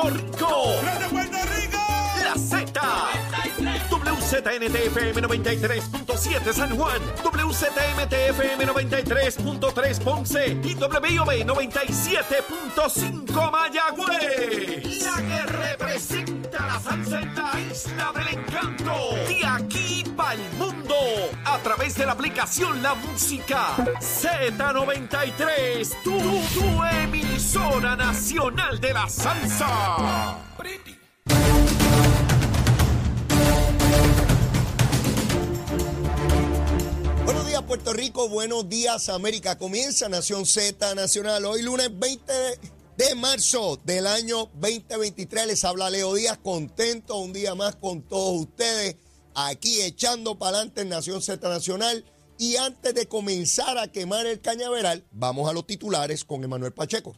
Puerto Rico. ¡Grande Puerto Rico! La Z. WZNTFM 93.7 San Juan, WZMTFM 93.3 Ponce y WIOB 97.5 Mayagüez. La que representa la salsa en la isla del encanto. De aquí para. A través de la aplicación La Música Z93. Tu, tu emisora nacional de la salsa. Buenos días Puerto Rico, buenos días América. Comienza Nación Z Nacional hoy lunes 20 de marzo del año 2023. Les habla Leo Díaz, contento un día más con todos ustedes aquí echando para adelante en Nación Z Nacional. Y antes de comenzar a quemar el cañaveral, vamos a los titulares con Emanuel Pacheco.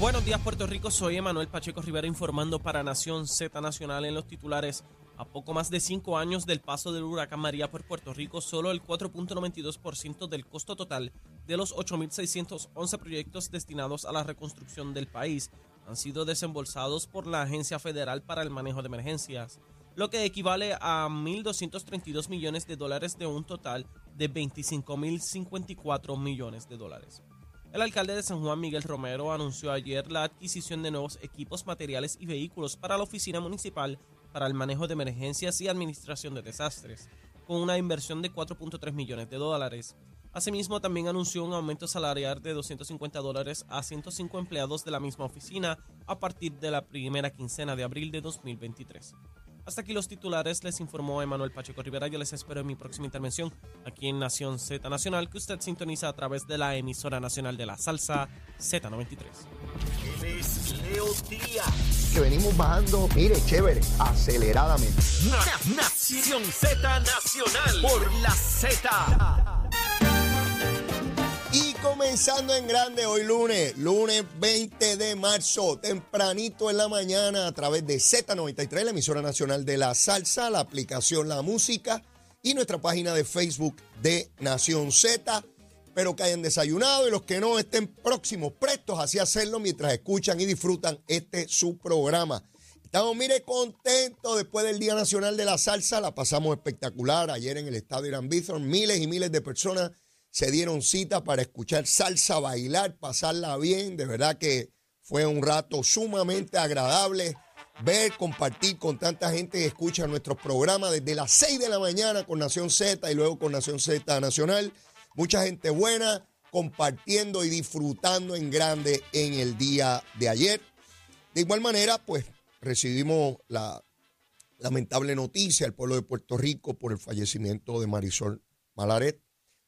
Buenos días Puerto Rico, soy Emanuel Pacheco Rivera informando para Nación Z Nacional en los titulares. A poco más de cinco años del paso del huracán María por Puerto Rico, solo el 4.92% del costo total de los 8.611 proyectos destinados a la reconstrucción del país han sido desembolsados por la Agencia Federal para el Manejo de Emergencias, lo que equivale a 1.232 millones de dólares de un total de 25.054 millones de dólares. El alcalde de San Juan, Miguel Romero, anunció ayer la adquisición de nuevos equipos, materiales y vehículos para la Oficina Municipal para el Manejo de Emergencias y Administración de Desastres, con una inversión de 4.3 millones de dólares. Asimismo, también anunció un aumento salarial de 250 dólares a 105 empleados de la misma oficina a partir de la primera quincena de abril de 2023. Hasta aquí los titulares, les informó Emanuel Pacheco Rivera. Yo les espero en mi próxima intervención aquí en Nación Z Nacional, que usted sintoniza a través de la emisora nacional de la salsa Z93. Él es Leo Díaz. Que venimos bajando, mire, chévere, aceleradamente. Na- Nación Z Nacional por la Z. Comenzando en grande hoy lunes, lunes 20 de marzo, tempranito en la mañana a través de Z93, la emisora nacional de la salsa, la aplicación La Música y nuestra página de Facebook de Nación Z. Espero que hayan desayunado y los que no estén próximos, prestos así hacerlo mientras escuchan y disfrutan este su programa. Estamos, mire, contentos después del Día Nacional de la Salsa. La pasamos espectacular ayer en el estadio Irán Bithorn. Miles y miles de personas se dieron cita para escuchar salsa, bailar, pasarla bien. De verdad que fue un rato sumamente agradable ver, compartir con tanta gente que escucha nuestros programas desde las 6 de la mañana con Nación Z y luego con Nación Z Nacional. Mucha gente buena compartiendo y disfrutando en grande en el día de ayer. De igual manera, pues recibimos la lamentable noticia del pueblo de Puerto Rico por el fallecimiento de Marisol Malaret,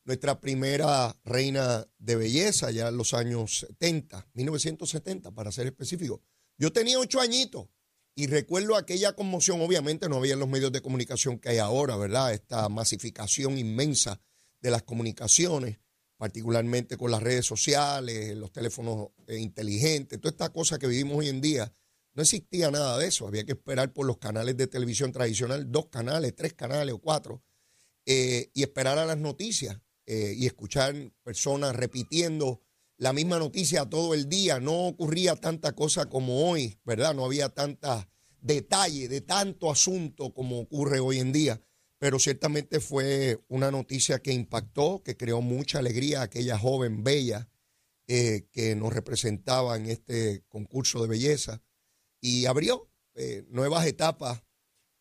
nuestra primera reina de belleza ya en los años 70, 1970 para ser específico. Yo tenía ocho añitos y recuerdo aquella conmoción, obviamente no había los medios de comunicación que hay ahora, ¿verdad? Esta masificación inmensa de las comunicaciones, particularmente con las redes sociales, los teléfonos eh, inteligentes, toda esta cosa que vivimos hoy en día. No existía nada de eso, había que esperar por los canales de televisión tradicional, dos canales, tres canales o cuatro, eh, y esperar a las noticias eh, y escuchar personas repitiendo la misma noticia todo el día. No ocurría tanta cosa como hoy, ¿verdad? No había tanta detalle de tanto asunto como ocurre hoy en día, pero ciertamente fue una noticia que impactó, que creó mucha alegría a aquella joven bella eh, que nos representaba en este concurso de belleza y abrió eh, nuevas etapas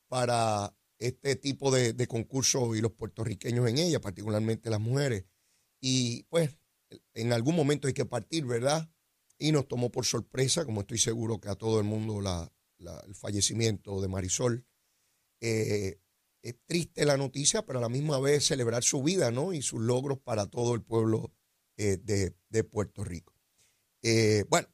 para este tipo de, concursos y los puertorriqueños en ella, particularmente las mujeres. Y pues en algún momento hay que partir, ¿verdad? Y nos tomó por sorpresa, como estoy seguro que a todo el mundo, la- el fallecimiento de Marisol. Eh, es triste la noticia, pero a la misma vez celebrar su vida, ¿no? Y sus logros para todo el pueblo eh, de, de Puerto Rico. Eh, bueno,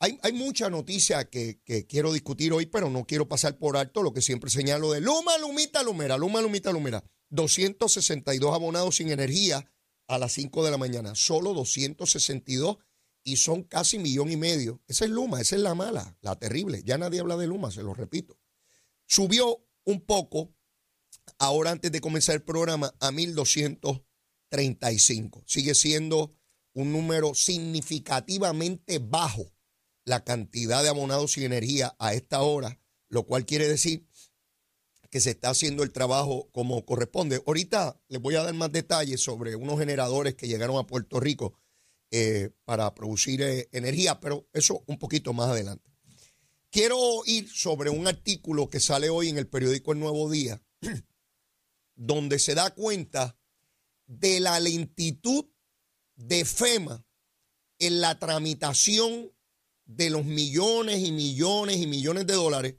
hay, mucha noticia que, que quiero discutir hoy, pero no quiero pasar por alto lo que siempre señalo de Luma, Lumita, Lumera, Luma, Lumita, Lumera. 262 abonados sin energía a las 5 de la mañana. Solo 262 y son casi millón y medio. Esa es Luma, esa es la mala, la terrible. Ya nadie habla de Luma, se lo repito. Subió un poco, ahora antes de comenzar el programa, a 1235. Sigue siendo un número significativamente bajo la cantidad de abonados y energía a esta hora, lo cual quiere decir que se está haciendo el trabajo como corresponde. Ahorita les voy a dar más detalles sobre unos generadores que llegaron a Puerto Rico eh, para producir eh, energía, pero eso un poquito más adelante. Quiero ir sobre un artículo que sale hoy en el periódico El Nuevo Día, donde se da cuenta de la lentitud de FEMA en la tramitación de los millones y millones y millones de dólares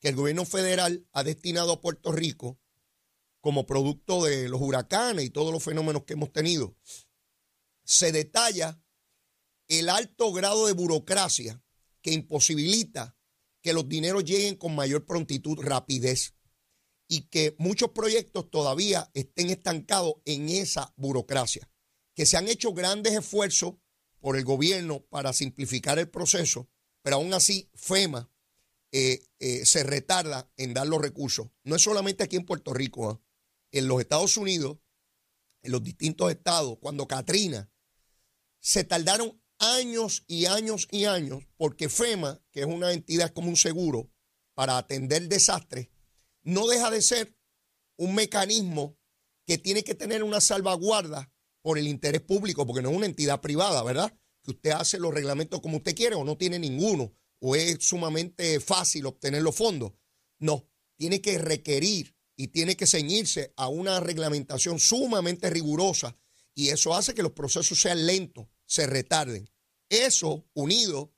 que el gobierno federal ha destinado a Puerto Rico como producto de los huracanes y todos los fenómenos que hemos tenido, se detalla el alto grado de burocracia que imposibilita que los dineros lleguen con mayor prontitud, rapidez, y que muchos proyectos todavía estén estancados en esa burocracia, que se han hecho grandes esfuerzos por el gobierno para simplificar el proceso, pero aún así FEMA eh, eh, se retarda en dar los recursos. No es solamente aquí en Puerto Rico, ¿ah? en los Estados Unidos, en los distintos estados, cuando Katrina, se tardaron años y años y años porque FEMA, que es una entidad como un seguro para atender desastres, no deja de ser un mecanismo que tiene que tener una salvaguarda por el interés público, porque no es una entidad privada, ¿verdad? Que usted hace los reglamentos como usted quiere o no tiene ninguno o es sumamente fácil obtener los fondos. No, tiene que requerir y tiene que ceñirse a una reglamentación sumamente rigurosa y eso hace que los procesos sean lentos, se retarden. Eso unido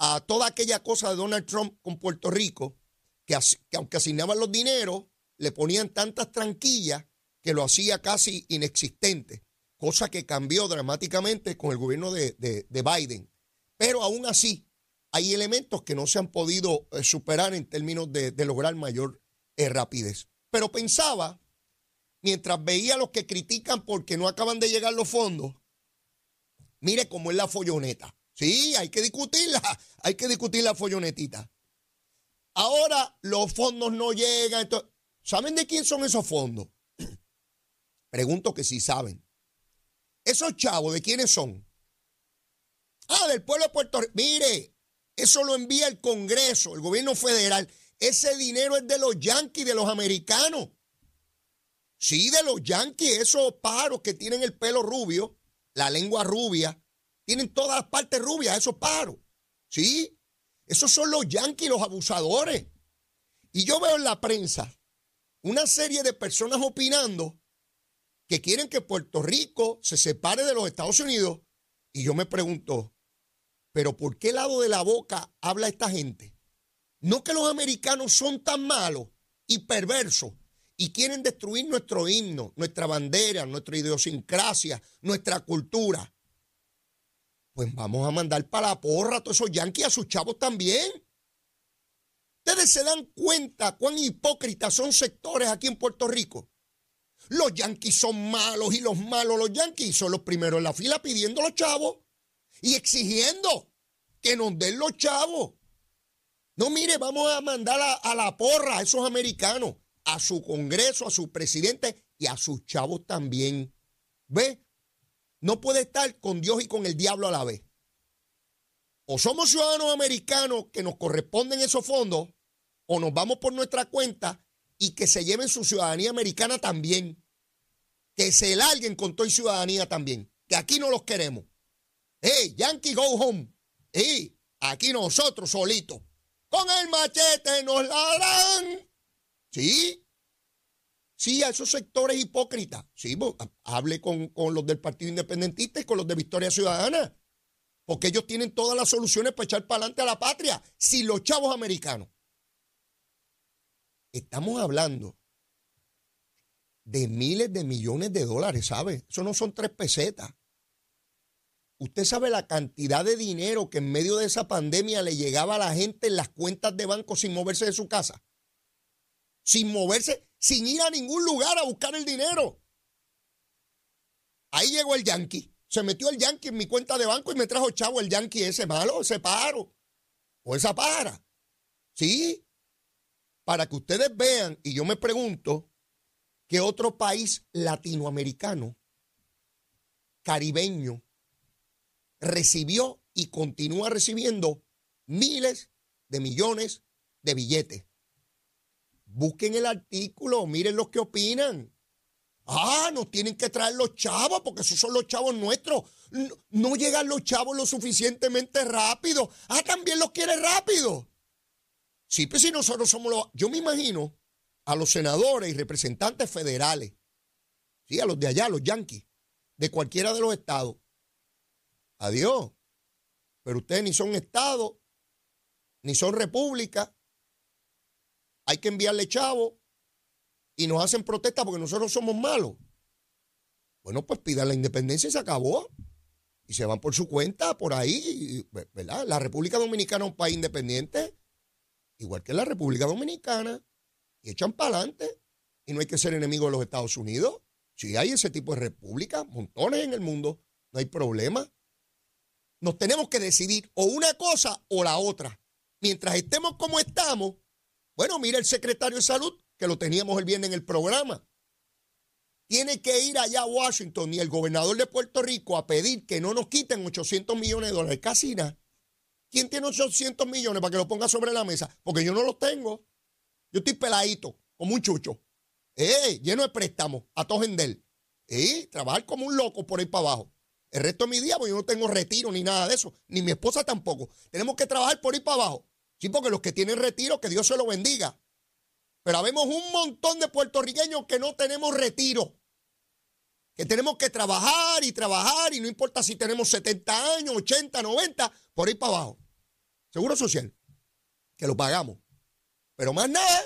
a toda aquella cosa de Donald Trump con Puerto Rico, que, que aunque asignaban los dineros, le ponían tantas tranquillas que lo hacía casi inexistente, cosa que cambió dramáticamente con el gobierno de, de Biden. Pero aún así, hay elementos que no se han podido eh, superar en términos de, lograr mayor eh, rapidez. Pero pensaba, mientras veía a los que critican porque no acaban de llegar los fondos, mire cómo es la folloneta. Sí, hay que discutirla, hay que discutir la follonetita. Ahora los fondos no llegan. ¿Saben de quién son esos fondos? Pregunto que si saben. Esos chavos, ¿de quiénes son? Ah, del pueblo de Puerto Rico. Mire, eso lo envía el Congreso, el gobierno federal. Ese dinero es de los yanquis, de los americanos. Sí, de los yanquis, esos pájaros que tienen el pelo rubio, la lengua rubia, tienen todas las partes rubias, esos pájaros. Sí, esos son los yanquis, los abusadores. Y yo veo en la prensa una serie de personas opinando que quieren que Puerto Rico se separe de los Estados Unidos. Y yo me pregunto, pero ¿por qué lado de la boca habla esta gente? No que los americanos son tan malos y perversos y quieren destruir nuestro himno, nuestra bandera, nuestra idiosincrasia, nuestra cultura. Pues vamos a mandar para la porra a todos esos yanquis, a sus chavos también. Ustedes se dan cuenta cuán hipócritas son sectores aquí en Puerto Rico. Los yanquis son malos y los malos, los yanquis son los primeros en la fila pidiendo los chavos y exigiendo que nos den los chavos. No, mire, vamos a mandar a, la porra a esos americanos, a su Congreso, a su presidente y a sus chavos también. ¿Ve? No puede estar con Dios y con el diablo a la vez. O somos ciudadanos americanos que nos corresponden esos fondos, o nos vamos por nuestra cuenta y que se lleven su ciudadanía americana también. Que se larguen con toda ciudadanía también. Que aquí no los queremos. Hey, Yankee, go home. Y aquí nosotros solitos, con el machete nos la dan. Sí, sí, a esos sectores hipócritas. Sí, hable con, con los del Partido Independentista y con los de Victoria Ciudadana. Porque ellos tienen todas las soluciones para echar para adelante a la patria, sin los chavos americanos. Estamos hablando de miles de millones de dólares, ¿sabe? Eso no son tres pesetas. Usted sabe la cantidad de dinero que en medio de esa pandemia le llegaba a la gente en las cuentas de banco sin moverse de su casa. Sin moverse, sin ir a ningún lugar a buscar el dinero. Ahí llegó el yankee. Se metió el yankee en mi cuenta de banco y me trajo chavo el yankee ese malo, ese paro. O esa para. Sí. Para que ustedes vean, y yo me pregunto, ¿qué otro país latinoamericano, caribeño, recibió y continúa recibiendo miles de millones de billetes. Busquen el artículo, miren los que opinan. Ah, nos tienen que traer los chavos porque esos son los chavos nuestros. No, llegan los chavos lo suficientemente rápido. Ah, también los quiere rápido. Sí, pues si nosotros somos los... Yo me imagino a los senadores y representantes federales, sí, a los de allá, los yanquis, de cualquiera de los estados. Adiós. Pero ustedes ni son estados, ni son repúblicas. Hay que enviarle chavos y nos hacen protesta porque nosotros somos malos. Bueno, pues pidan la independencia y se acabó. Y se van por su cuenta, por ahí, ¿verdad? La República Dominicana es un país independiente, igual que la República Dominicana, y echan para adelante. Y no hay que ser enemigo de los Estados Unidos. Si hay ese tipo de repúblicas, montones en el mundo, no hay problema. Nos tenemos que decidir o una cosa o la otra. Mientras estemos como estamos, bueno, mira el secretario de salud, que lo teníamos el viernes en el programa. Tiene que ir allá a Washington y el gobernador de Puerto Rico a pedir que no nos quiten 800 millones de dólares. Casi nada. ¿Quién tiene 800 millones para que lo ponga sobre la mesa? Porque yo no los tengo. Yo estoy peladito, como un chucho. Lleno de préstamos, a tojender. Eh, trabajar como un loco por ahí para abajo. El resto de mi día, pues yo no tengo retiro ni nada de eso. Ni mi esposa tampoco. Tenemos que trabajar por ahí para abajo. Sí, porque los que tienen retiro, que Dios se lo bendiga. Pero habemos un montón de puertorriqueños que no tenemos retiro. Que tenemos que trabajar y trabajar y no importa si tenemos 70 años, 80, 90, por ahí para abajo. Seguro social. Que lo pagamos. Pero más nada.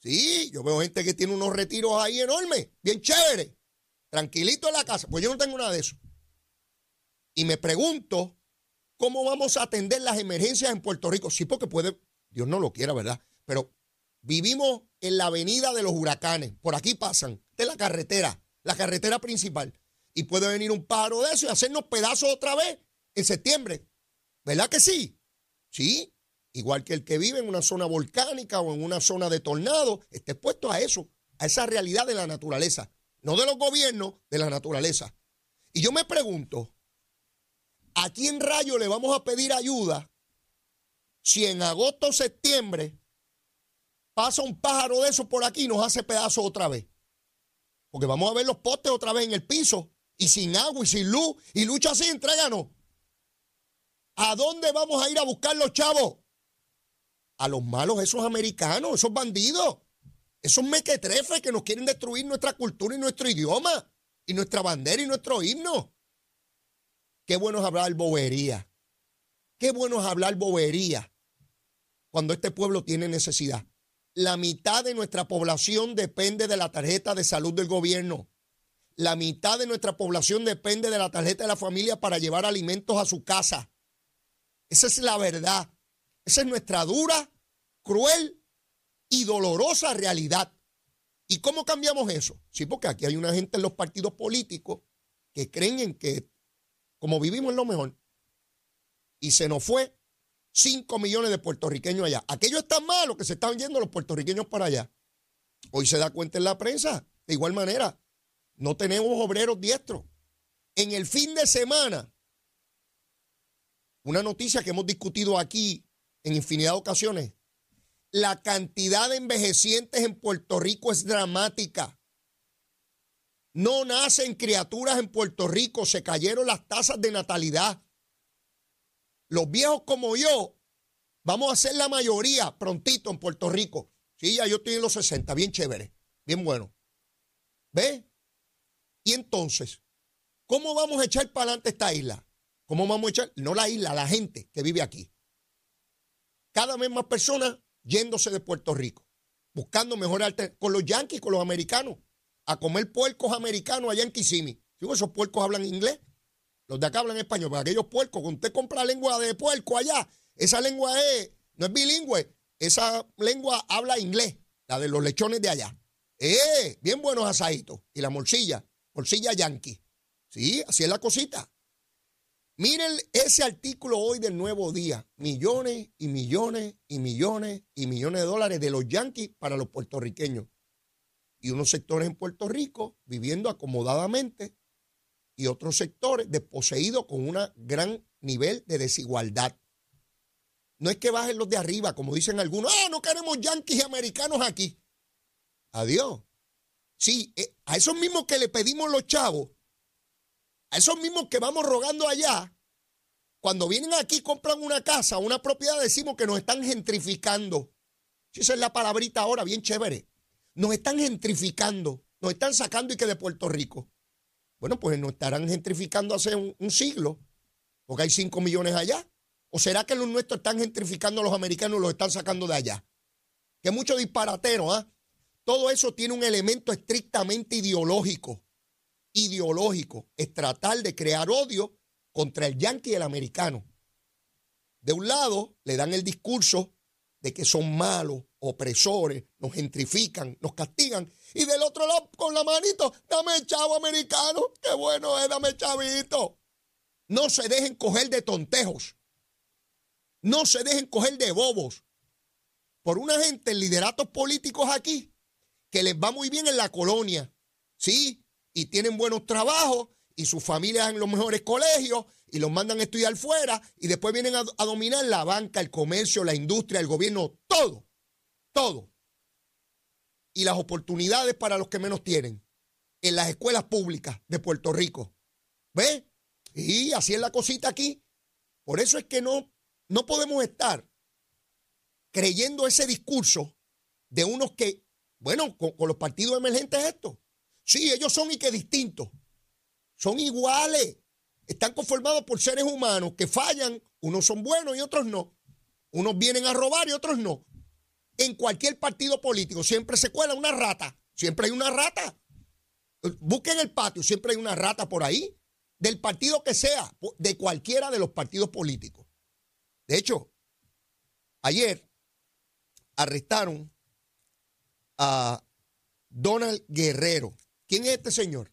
Sí, yo veo gente que tiene unos retiros ahí enormes, bien chéveres. Tranquilito en la casa. Pues yo no tengo nada de eso. Y me pregunto cómo vamos a atender las emergencias en Puerto Rico. Sí, porque puede, Dios no lo quiera, ¿verdad? Pero Vivimos en la avenida de los huracanes. Por aquí pasan. de la carretera, la carretera principal. Y puede venir un paro de eso y hacernos pedazos otra vez en septiembre. ¿Verdad que sí? Sí. Igual que el que vive en una zona volcánica o en una zona de tornado, esté expuesto a eso, a esa realidad de la naturaleza. No de los gobiernos, de la naturaleza. Y yo me pregunto, ¿a quién rayo le vamos a pedir ayuda si en agosto o septiembre pasa un pájaro de eso por aquí y nos hace pedazo otra vez. Porque vamos a ver los postes otra vez en el piso y sin agua y sin luz y lucha así, entréganos. ¿A dónde vamos a ir a buscar los chavos? A los malos, esos americanos, esos bandidos, esos mequetrefes que nos quieren destruir nuestra cultura y nuestro idioma y nuestra bandera y nuestro himno. Qué bueno es hablar bobería. Qué bueno es hablar bobería cuando este pueblo tiene necesidad la mitad de nuestra población depende de la tarjeta de salud del gobierno. La mitad de nuestra población depende de la tarjeta de la familia para llevar alimentos a su casa. Esa es la verdad. Esa es nuestra dura, cruel y dolorosa realidad. ¿Y cómo cambiamos eso? Sí, porque aquí hay una gente en los partidos políticos que creen en que como vivimos es lo mejor. Y se nos fue 5 millones de puertorriqueños allá. Aquello es tan malo que se están yendo los puertorriqueños para allá. Hoy se da cuenta en la prensa. De igual manera, no tenemos obreros diestros. En el fin de semana, una noticia que hemos discutido aquí en infinidad de ocasiones, la cantidad de envejecientes en Puerto Rico es dramática. No nacen criaturas en Puerto Rico, se cayeron las tasas de natalidad. Los viejos como yo, vamos a ser la mayoría prontito en Puerto Rico. Sí, ya yo estoy en los 60, bien chévere, bien bueno. ¿Ve? Y entonces, ¿cómo vamos a echar para adelante esta isla? ¿Cómo vamos a echar? No la isla, la gente que vive aquí. Cada vez más personas yéndose de Puerto Rico, buscando mejor con los yanquis, con los americanos, a comer puercos americanos allá en Kissimmee. Si esos puercos hablan inglés, los de acá hablan español, pero aquellos puercos, cuando usted compra lengua de puerco allá, esa lengua es, no es bilingüe, esa lengua habla inglés, la de los lechones de allá. Eh, bien buenos asaditos. Y la morcilla, morcilla yankee. Sí, así es la cosita. Miren ese artículo hoy del Nuevo Día. Millones y millones y millones y millones de dólares de los yanquis para los puertorriqueños. Y unos sectores en Puerto Rico viviendo acomodadamente y otros sectores desposeídos con un gran nivel de desigualdad. No es que bajen los de arriba, como dicen algunos, ah, no queremos yanquis y americanos aquí. Adiós. Sí, eh, a esos mismos que le pedimos los chavos, a esos mismos que vamos rogando allá, cuando vienen aquí compran una casa, una propiedad, decimos que nos están gentrificando. Esa es la palabrita ahora, bien chévere. Nos están gentrificando, nos están sacando y que de Puerto Rico. Bueno, pues nos estarán gentrificando hace un, siglo, porque hay 5 millones allá. ¿O será que los nuestros están gentrificando a los americanos y los están sacando de allá? Que mucho disparatero, ¿ah? Todo eso tiene un elemento estrictamente ideológico. Ideológico. Es tratar de crear odio contra el yanqui y el americano. De un lado, le dan el discurso de que son malos, opresores, nos gentrifican, nos castigan. Y del otro lado, con la manito, dame chavo americano, qué bueno es, dame chavito. No se dejen coger de tontejos. No se dejen coger de bobos. Por una gente en lideratos políticos aquí que les va muy bien en la colonia. Sí, y tienen buenos trabajos y sus familias en los mejores colegios y los mandan a estudiar fuera y después vienen a, dominar la banca, el comercio, la industria, el gobierno, todo, todo. Y las oportunidades para los que menos tienen en las escuelas públicas de Puerto Rico. ¿Ve? Y así es la cosita aquí. Por eso es que no, no podemos estar creyendo ese discurso de unos que, bueno, con, con los partidos emergentes esto. Sí, ellos son y que distintos son iguales. Están conformados por seres humanos que fallan. Unos son buenos y otros no. Unos vienen a robar y otros no. En cualquier partido político siempre se cuela una rata. Siempre hay una rata. Busquen el patio, siempre hay una rata por ahí. Del partido que sea, de cualquiera de los partidos políticos. De hecho, ayer arrestaron a Donald Guerrero. ¿Quién es este señor?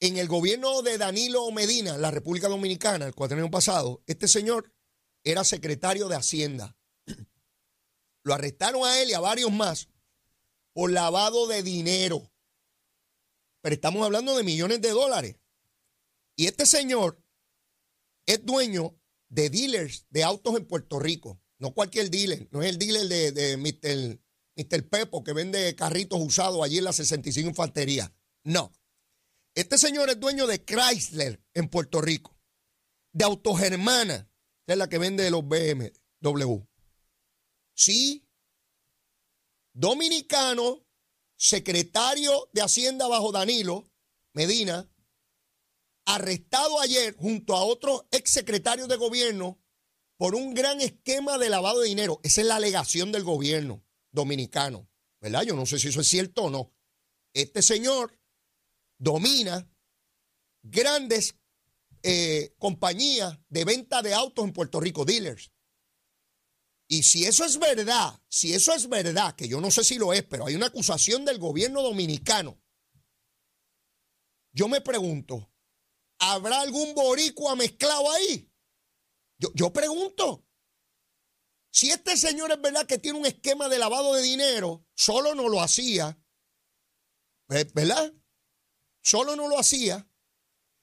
En el gobierno de Danilo Medina, la República Dominicana, el cuatrienio pasado, este señor era secretario de Hacienda. Lo arrestaron a él y a varios más por lavado de dinero. Pero estamos hablando de millones de dólares. Y este señor es dueño de dealers de autos en Puerto Rico. No cualquier dealer, no es el dealer de, de Mr. Mr. Pepo que vende carritos usados allí en la 65 Infantería. No. Este señor es dueño de Chrysler en Puerto Rico, de Autogermana, que es la que vende los BMW. Sí, dominicano, secretario de Hacienda bajo Danilo Medina, arrestado ayer junto a otros exsecretarios de gobierno por un gran esquema de lavado de dinero. Esa es la alegación del gobierno dominicano, ¿verdad? Yo no sé si eso es cierto o no. Este señor domina grandes eh, compañías de venta de autos en Puerto Rico, dealers. Y si eso es verdad, si eso es verdad, que yo no sé si lo es, pero hay una acusación del gobierno dominicano, yo me pregunto, ¿habrá algún boricua mezclado ahí? Yo, yo pregunto, si este señor es verdad que tiene un esquema de lavado de dinero, solo no lo hacía, ¿verdad? solo no lo hacía.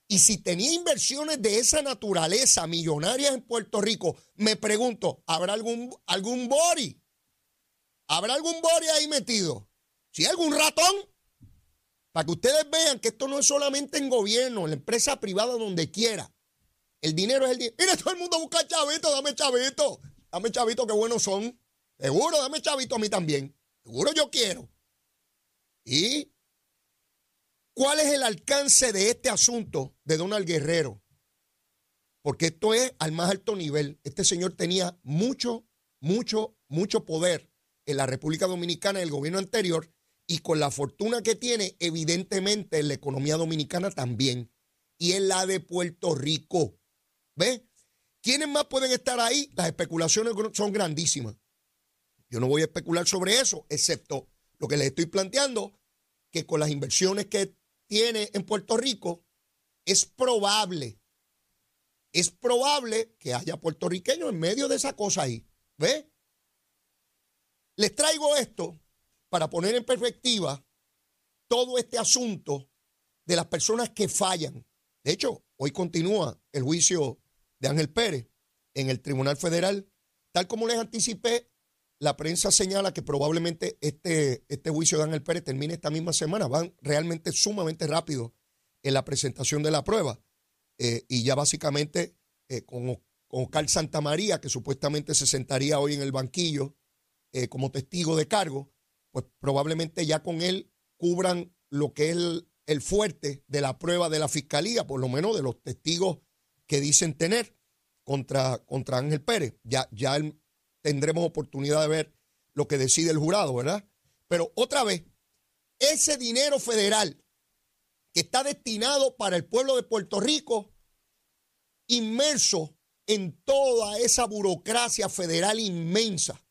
Y si tenía inversiones de esa naturaleza millonarias en Puerto Rico, me pregunto, ¿habrá algún, algún bori? ¿Habrá algún bori ahí metido? ¿Si hay algún ratón? Para que ustedes vean que esto no es solamente en gobierno, en la empresa privada, donde quiera. El dinero es el dinero. Mira, todo el mundo busca chavito, dame chavito. Dame chavito, qué buenos son. Seguro, dame chavito a mí también. Seguro yo quiero. Y ¿Cuál es el alcance de este asunto de Donald Guerrero? Porque esto es al más alto nivel. Este señor tenía mucho, mucho, mucho poder en la República Dominicana, en el gobierno anterior, y con la fortuna que tiene, evidentemente, en la economía dominicana también, y en la de Puerto Rico. ¿Ve? ¿Quiénes más pueden estar ahí? Las especulaciones son grandísimas. Yo no voy a especular sobre eso, excepto lo que les estoy planteando, que con las inversiones que tiene en Puerto Rico, es probable, es probable que haya puertorriqueños en medio de esa cosa ahí. ¿Ve? Les traigo esto para poner en perspectiva todo este asunto de las personas que fallan, De hecho, hoy continúa el juicio de Ángel Pérez en el Tribunal Federal. Tal como les anticipé, la prensa señala que probablemente este, este juicio de Ángel Pérez termine esta misma semana. Van realmente sumamente rápido en la presentación de la prueba. Eh, y ya básicamente eh, con, con Oscar Santamaría, que supuestamente se sentaría hoy en el banquillo eh, como testigo de cargo, pues probablemente ya con él cubran lo que es el fuerte de la prueba de la fiscalía, por lo menos de los testigos que dicen tener contra, contra Ángel Pérez. Ya, ya tendremos oportunidad de ver lo que decide el jurado, ¿verdad? Pero otra vez, ese dinero federal que está destinado para el pueblo de Puerto Rico, inmerso en toda esa burocracia federal inmensa.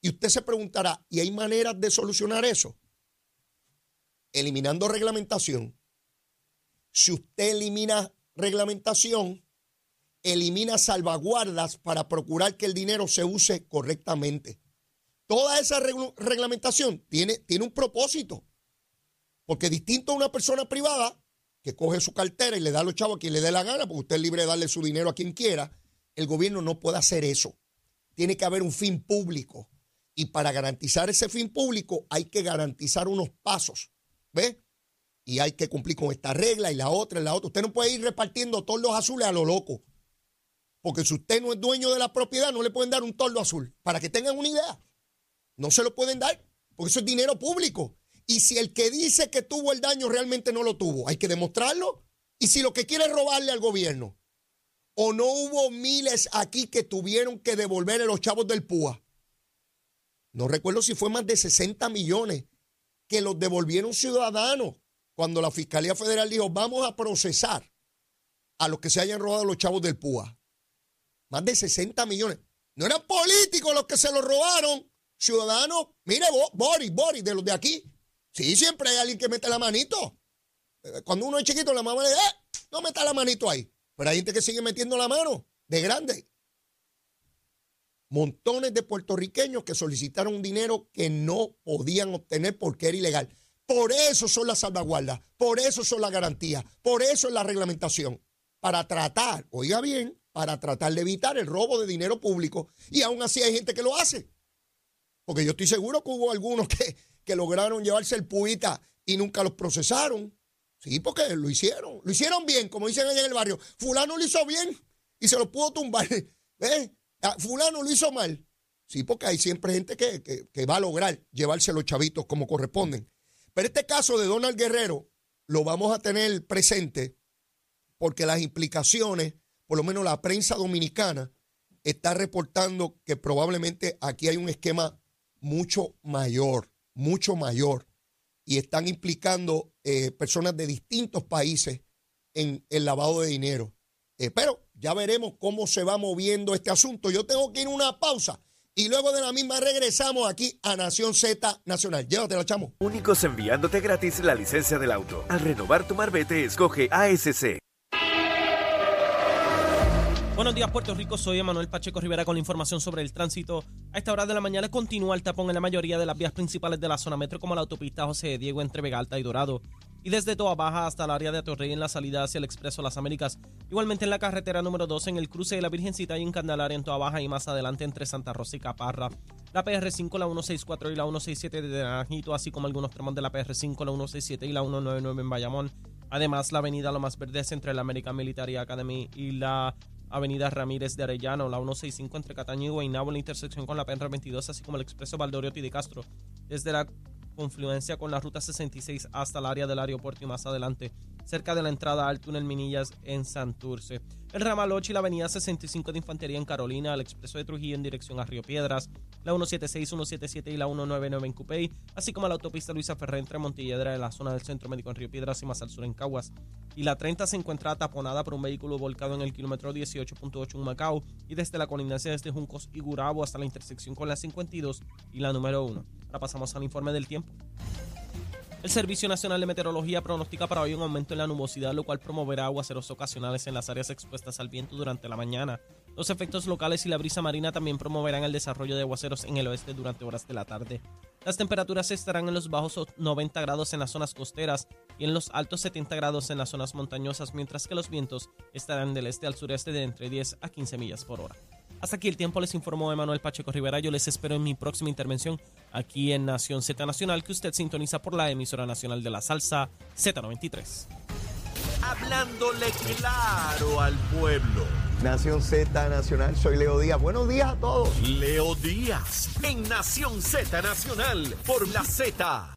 Y usted se preguntará, ¿y hay maneras de solucionar eso? eliminando reglamentación, si usted elimina reglamentación, elimina salvaguardas para procurar que el dinero se use correctamente. Toda esa reglamentación tiene, tiene un propósito. Porque distinto a una persona privada que coge su cartera y le da a los chavos a quien le dé la gana, porque usted es libre de darle su dinero a quien quiera, el gobierno no puede hacer eso. Tiene que haber un fin público. Y para garantizar ese fin público hay que garantizar unos pasos ¿Ve? Y hay que cumplir con esta regla y la otra y la otra. Usted no puede ir repartiendo tordos azules a lo loco. Porque si usted no es dueño de la propiedad, no le pueden dar un tordo azul. Para que tengan una idea. No se lo pueden dar. Porque eso es dinero público. Y si el que dice que tuvo el daño realmente no lo tuvo, hay que demostrarlo. Y si lo que quiere es robarle al gobierno. O no hubo miles aquí que tuvieron que devolverle los chavos del PUA. No recuerdo si fue más de 60 millones que los devolvieron ciudadanos cuando la Fiscalía Federal dijo, vamos a procesar a los que se hayan robado los chavos del PUA. Más de 60 millones. No eran políticos los que se los robaron, ciudadanos. Mire, Boris, Boris, de los de aquí. Sí, siempre hay alguien que mete la manito. Eh, cuando uno es chiquito, la mamá le dice, eh, no meta la manito ahí. Pero hay gente que sigue metiendo la mano de grande montones de puertorriqueños que solicitaron dinero que no podían obtener porque era ilegal. Por eso son las salvaguardas, por eso son las garantías, por eso es la reglamentación, para tratar, oiga bien, para tratar de evitar el robo de dinero público. Y aún así hay gente que lo hace. Porque yo estoy seguro que hubo algunos que, que lograron llevarse el puita y nunca los procesaron. Sí, porque lo hicieron. Lo hicieron bien, como dicen allá en el barrio. Fulano lo hizo bien y se lo pudo tumbar. ¿Eh? Fulano lo hizo mal. Sí, porque hay siempre gente que, va a lograr llevarse los chavitos como corresponden. Pero este caso de Donald Guerrero lo vamos a tener presente porque las implicaciones, por lo menos la prensa dominicana, está reportando que probablemente aquí hay un esquema mucho mayor, mucho mayor, y están implicando eh, personas de distintos países en el lavado de dinero. Eh, pero ya veremos cómo se va moviendo este asunto. Yo tengo que ir a una pausa. Y luego de la misma regresamos aquí a Nación Z Nacional. Llévatela, chamo. Únicos enviándote gratis la licencia del auto. Al renovar tu marbete, escoge ASC. Buenos días, Puerto Rico. Soy Emanuel Pacheco Rivera con información sobre el tránsito. A esta hora de la mañana continúa el tapón en la mayoría de las vías principales de la zona metro, como la autopista José Diego entre Vega Alta y Dorado y desde Toa Baja hasta el área de Atorrey en la salida hacia el Expreso Las Américas. Igualmente en la carretera número 2 en el cruce de la Virgencita y en Candelaria en Toa Baja y más adelante entre Santa Rosa y Caparra. La PR5, la 164 y la 167 de Naranjito, así como algunos tramos de la PR5, la 167 y la 199 en Bayamón. Además, la avenida Lo Más Verdes entre la American Military Academy y la Avenida Ramírez de Arellano, la 165 entre Cataño y Guaynabo en la intersección con la PR22, así como el Expreso Valdoriotti de Castro. Desde la confluencia con la ruta 66 hasta el área del aeropuerto y más adelante, cerca de la entrada al túnel Minillas en Santurce. El ramal 8 y la avenida 65 de Infantería en Carolina, el expreso de Trujillo en dirección a Río Piedras, la 176, 177 y la 199 en Cupey, así como la autopista Luisa Ferrer entre Montilledra en la zona del Centro Médico en Río Piedras y más al sur en Caguas. Y la 30 se encuentra taponada por un vehículo volcado en el kilómetro 18.8 en Macao y desde la colindancia desde Juncos y Gurabo hasta la intersección con la 52 y la número 1. Ahora pasamos al informe del tiempo. El Servicio Nacional de Meteorología pronostica para hoy un aumento en la nubosidad, lo cual promoverá aguaceros ocasionales en las áreas expuestas al viento durante la mañana. Los efectos locales y la brisa marina también promoverán el desarrollo de aguaceros en el oeste durante horas de la tarde. Las temperaturas estarán en los bajos 90 grados en las zonas costeras y en los altos 70 grados en las zonas montañosas, mientras que los vientos estarán del este al sureste de entre 10 a 15 millas por hora. Hasta aquí el tiempo, les informó Emanuel Pacheco Rivera. Yo les espero en mi próxima intervención aquí en Nación Z Nacional, que usted sintoniza por la emisora nacional de la salsa Z93. Hablándole claro al pueblo. Nación Z Nacional, soy Leo Díaz. Buenos días a todos. Leo Díaz en Nación Z Nacional por la Z.